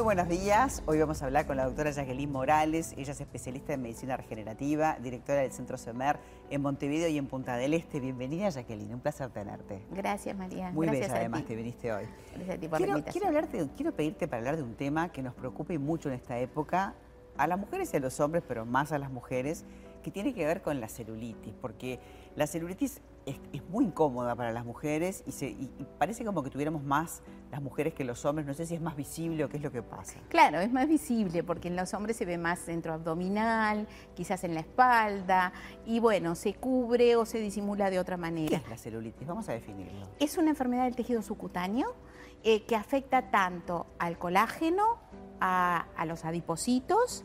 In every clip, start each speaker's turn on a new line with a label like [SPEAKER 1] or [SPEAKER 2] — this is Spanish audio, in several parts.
[SPEAKER 1] Muy buenos días. Hoy vamos a hablar con la doctora Jacqueline Morales. Ella es especialista en medicina regenerativa, directora del Centro SEMER en Montevideo y en Punta del Este. Bienvenida, Jacqueline. Un placer tenerte.
[SPEAKER 2] Gracias, María.
[SPEAKER 1] Muy
[SPEAKER 2] Gracias
[SPEAKER 1] bella, además, te viniste hoy.
[SPEAKER 2] Gracias a ti por
[SPEAKER 1] quiero,
[SPEAKER 2] la invitación.
[SPEAKER 1] quiero, hablarte, quiero pedirte para hablar de un tema que nos preocupa y mucho en esta época, a las mujeres y a los hombres, pero más a las mujeres, que tiene que ver con la celulitis, porque la celulitis es, es muy incómoda para las mujeres y, se, y- y parece como que tuviéramos más las mujeres que los hombres. No sé si es más visible o qué es lo que pasa.
[SPEAKER 2] Claro, es más visible porque en los hombres se ve más centro abdominal, quizás en la espalda, y bueno, se cubre o se disimula de otra
[SPEAKER 1] ¿Qué
[SPEAKER 2] manera.
[SPEAKER 1] es la celulitis? Vamos a definirlo.
[SPEAKER 2] Es una enfermedad del tejido subcutáneo eh, que afecta tanto al colágeno, a, a los adipocitos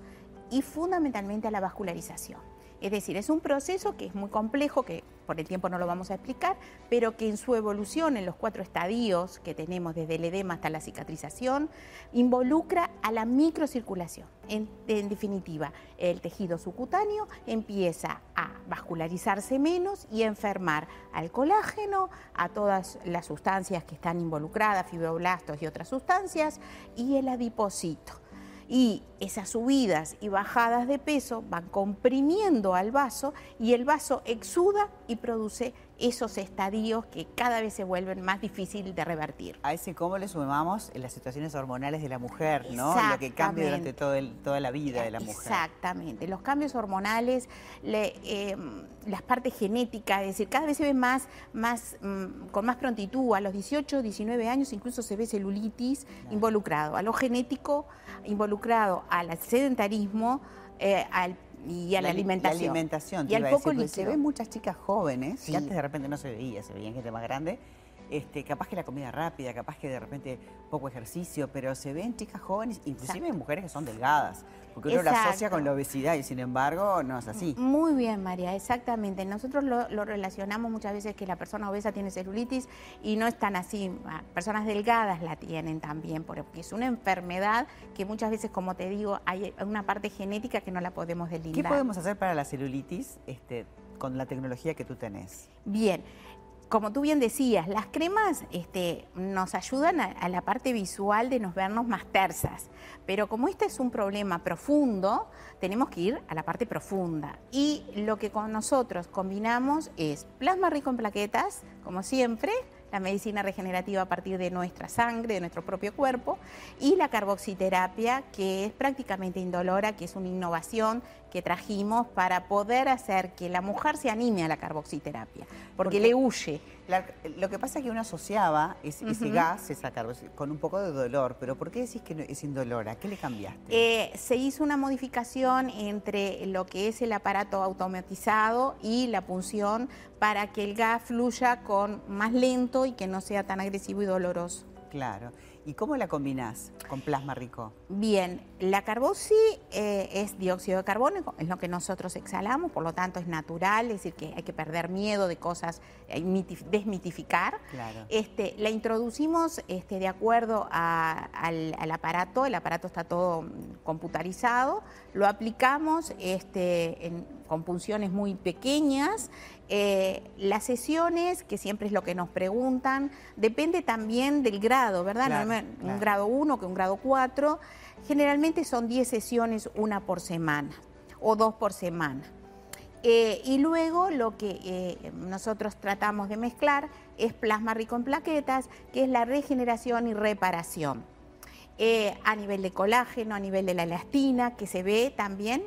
[SPEAKER 2] y fundamentalmente a la vascularización. Es decir, es un proceso que es muy complejo, que por el tiempo no lo vamos a explicar, pero que en su evolución, en los cuatro estadios que tenemos desde el edema hasta la cicatrización, involucra a la microcirculación. En, definitiva, el tejido subcutáneo empieza a vascularizarse menos y a enfermar al colágeno, a todas las sustancias que están involucradas, fibroblastos y otras sustancias, y el adipocito. Y esas subidas y bajadas de peso van comprimiendo al vaso y el vaso exuda y produce esos estadios que cada vez se vuelven más difíciles de revertir.
[SPEAKER 1] A ese cómo le sumamos en las situaciones hormonales de la mujer, ¿no? Lo que cambia durante todo el- toda la vida de la mujer.
[SPEAKER 2] Exactamente. Los cambios hormonales, le- eh, las partes genéticas, es decir, cada vez se ve más, más mm, con más prontitud. A los 18, 19 años incluso se ve celulitis involucrado. A lo genético, involucrado al sedentarismo eh, al- y a la,
[SPEAKER 1] li-
[SPEAKER 2] alimentación.
[SPEAKER 1] La alimentación, te
[SPEAKER 2] y al poco
[SPEAKER 1] decir, se ven muchas chicas jóvenes,
[SPEAKER 2] Sí.
[SPEAKER 1] que antes de repente no se veía, se veían gente más grande, este, capaz que la comida rápida, capaz que de repente poco ejercicio, pero se ven chicas jóvenes, inclusive
[SPEAKER 2] Exacto.
[SPEAKER 1] mujeres que son delgadas, porque uno la asocia
[SPEAKER 2] Exacto.
[SPEAKER 1] con la obesidad y sin embargo no es así.
[SPEAKER 2] Muy bien, María, exactamente. Nosotros lo, lo relacionamos muchas veces que la persona obesa tiene celulitis y no es tan así. Ah, Personas delgadas la tienen también, porque es una enfermedad que muchas veces, como te digo, hay una parte genética que no la podemos
[SPEAKER 1] ¿Qué
[SPEAKER 2] delindar.
[SPEAKER 1] podemos hacer para la celulitis este, con la tecnología que tú tenés?
[SPEAKER 2] Bien. Como tú bien decías, las cremas este, nos ayudan a, la parte visual de nos vernos más tersas, pero como este es un problema profundo, tenemos que ir a la parte profunda. Y lo que con nosotros combinamos es plasma rico en plaquetas, como siempre, la medicina regenerativa a partir de nuestra sangre, de nuestro propio cuerpo, y la carboxiterapia, que es prácticamente indolora, que es una innovación que trajimos para poder hacer que la mujer se anime a la carboxiterapia, porque, le huye.
[SPEAKER 1] La- lo que pasa es que uno asociaba ese, ese
[SPEAKER 2] Ujú.
[SPEAKER 1] gas, esa con un poco de dolor, pero ¿por qué decís que no- es indolora? ¿Qué le cambiaste?
[SPEAKER 2] Eh, se hizo una modificación entre lo que es el aparato automatizado y la punción para que el gas fluya con más lento y que no sea tan agresivo y doloroso.
[SPEAKER 1] Claro. ¿Y cómo la combinás con plasma rico?
[SPEAKER 2] Bien, la carboxi eh, es dióxido de carbono, es lo que nosotros exhalamos, por lo tanto es natural, es decir, que hay que perder miedo de cosas, eh, mitif- desmitificar.
[SPEAKER 1] Claro.
[SPEAKER 2] Este, la introducimos este, de acuerdo a- al, al aparato, el aparato está todo computarizado, lo aplicamos este, en- con punciones muy pequeñas. Eh, las sesiones, que siempre es lo que nos preguntan, depende también del grado, ¿verdad?
[SPEAKER 1] Claro,
[SPEAKER 2] No es un
[SPEAKER 1] claro.
[SPEAKER 2] grado 1 que un grado 4. Generalmente son 10 sesiones, una por semana o dos por semana. Eh, y luego lo que eh, nosotros tratamos de mezclar es plasma rico en plaquetas, que es la regeneración y reparación. Eh, a nivel de colágeno, a nivel de la elastina, que se ve también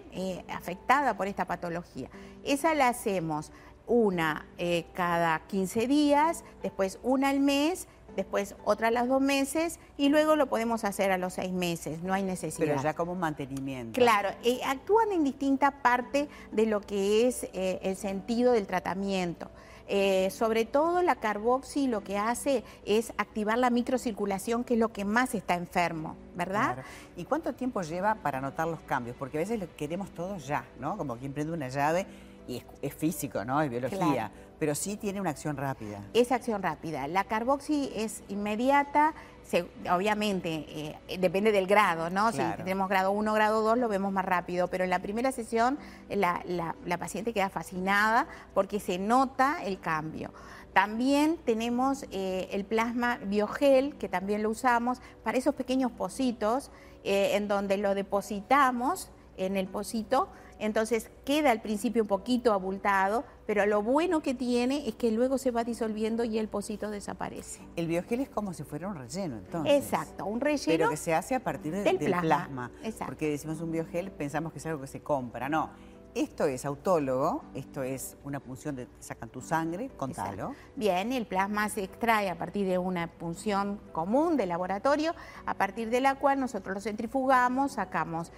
[SPEAKER 2] afectada por esta patología. Esa la hacemos una cada 15 días, después una al mes, después otra a los dos meses y luego lo podemos hacer a los seis meses, no hay necesidad.
[SPEAKER 1] Pero ya como mantenimiento.
[SPEAKER 2] Claro, eh, actúan en distinta parte de lo que es eh, el sentido del tratamiento. Eh, sobre todo la carboxi lo que hace es activar la microcirculación, que es lo que más está enfermo, ¿verdad?
[SPEAKER 1] Claro. ¿Y cuánto tiempo lleva para notar los cambios? Porque a veces lo queremos todo ya, ¿no? Como quien prende una llave y es, es físico, ¿no? Es biología.
[SPEAKER 2] Claro.
[SPEAKER 1] Pero sí tiene una acción rápida.
[SPEAKER 2] Es acción rápida. La carboxi es inmediata, se- obviamente eh, depende del grado, ¿no?
[SPEAKER 1] Claro.
[SPEAKER 2] Si tenemos grado 1, grado 2 lo vemos más rápido, pero en la primera sesión la, la- la paciente queda fascinada porque se nota el cambio. También tenemos eh, el plasma biogel, que también lo usamos para esos pequeños pocitos eh, en donde lo depositamos en el pocito, entonces queda al principio un poquito abultado, pero lo bueno que tiene es que luego se va disolviendo y el pocito desaparece.
[SPEAKER 1] El biogel es como si fuera un relleno, entonces.
[SPEAKER 2] Exacto, un relleno.
[SPEAKER 1] Pero que se hace a partir del, plasma. Porque decimos un biogel, pensamos que es algo que se compra. No, esto es autólogo, esto es una punción de sacan tu sangre, contalo.
[SPEAKER 2] Bien, el plasma se extrae a partir de una punción común de laboratorio, a partir de la cual nosotros lo centrifugamos, sacamos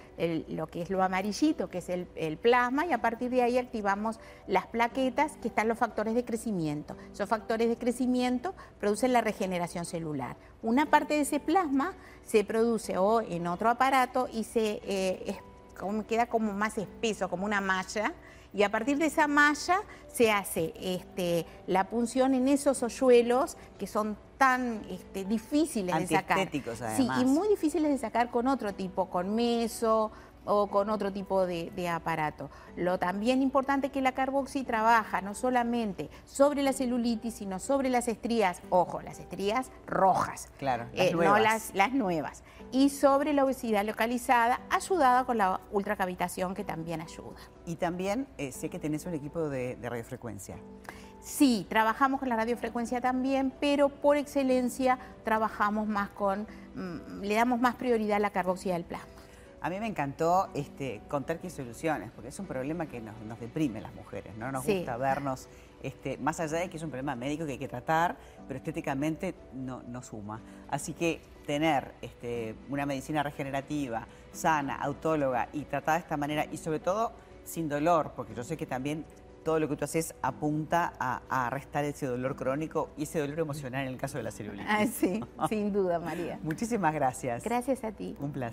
[SPEAKER 2] lo que es lo amarillito, que es el, el, plasma, y a partir de ahí activamos las plaquetas, que están los factores de crecimiento. Esos factores de crecimiento producen la regeneración celular. Una parte de ese plasma se produce o en otro aparato y se eh, queda como más espeso, como una malla, y a partir de esa malla se hace este, la punción en esos hoyuelos que son tan este, difíciles de sacar.
[SPEAKER 1] Además.
[SPEAKER 2] Sí, y muy difíciles de sacar con otro tipo, con meso o con otro tipo de, aparato. Lo también importante que la carboxi trabaja no solamente sobre la celulitis, sino sobre las estrías, ojo, las estrías rojas,
[SPEAKER 1] claro,
[SPEAKER 2] eh, no las, las nuevas, y sobre la obesidad localizada, ayudada con la ultracavitación que también ayuda.
[SPEAKER 1] Y también eh, sé que tenés un equipo de, radiofrecuencia.
[SPEAKER 2] Sí, trabajamos con la radiofrecuencia también, pero por excelencia trabajamos más con, mm, le damos más prioridad a la carboxia del plasma.
[SPEAKER 1] A mí me encantó este, contar que hay soluciones, porque es un problema que nos, deprime las mujeres, no nos gusta vernos, este, más allá de que es un problema médico que hay que tratar, pero estéticamente no, no suma. Así que tener este, una medicina regenerativa, sana, autóloga y tratada de esta manera, y sobre todo sin dolor, porque yo sé que también todo lo que tú haces apunta a, a arrestar ese dolor crónico y ese dolor emocional en el caso de la celulitis.
[SPEAKER 2] Ah, sí, sin duda, María.
[SPEAKER 1] Muchísimas gracias.
[SPEAKER 2] Gracias a ti.
[SPEAKER 1] Un placer.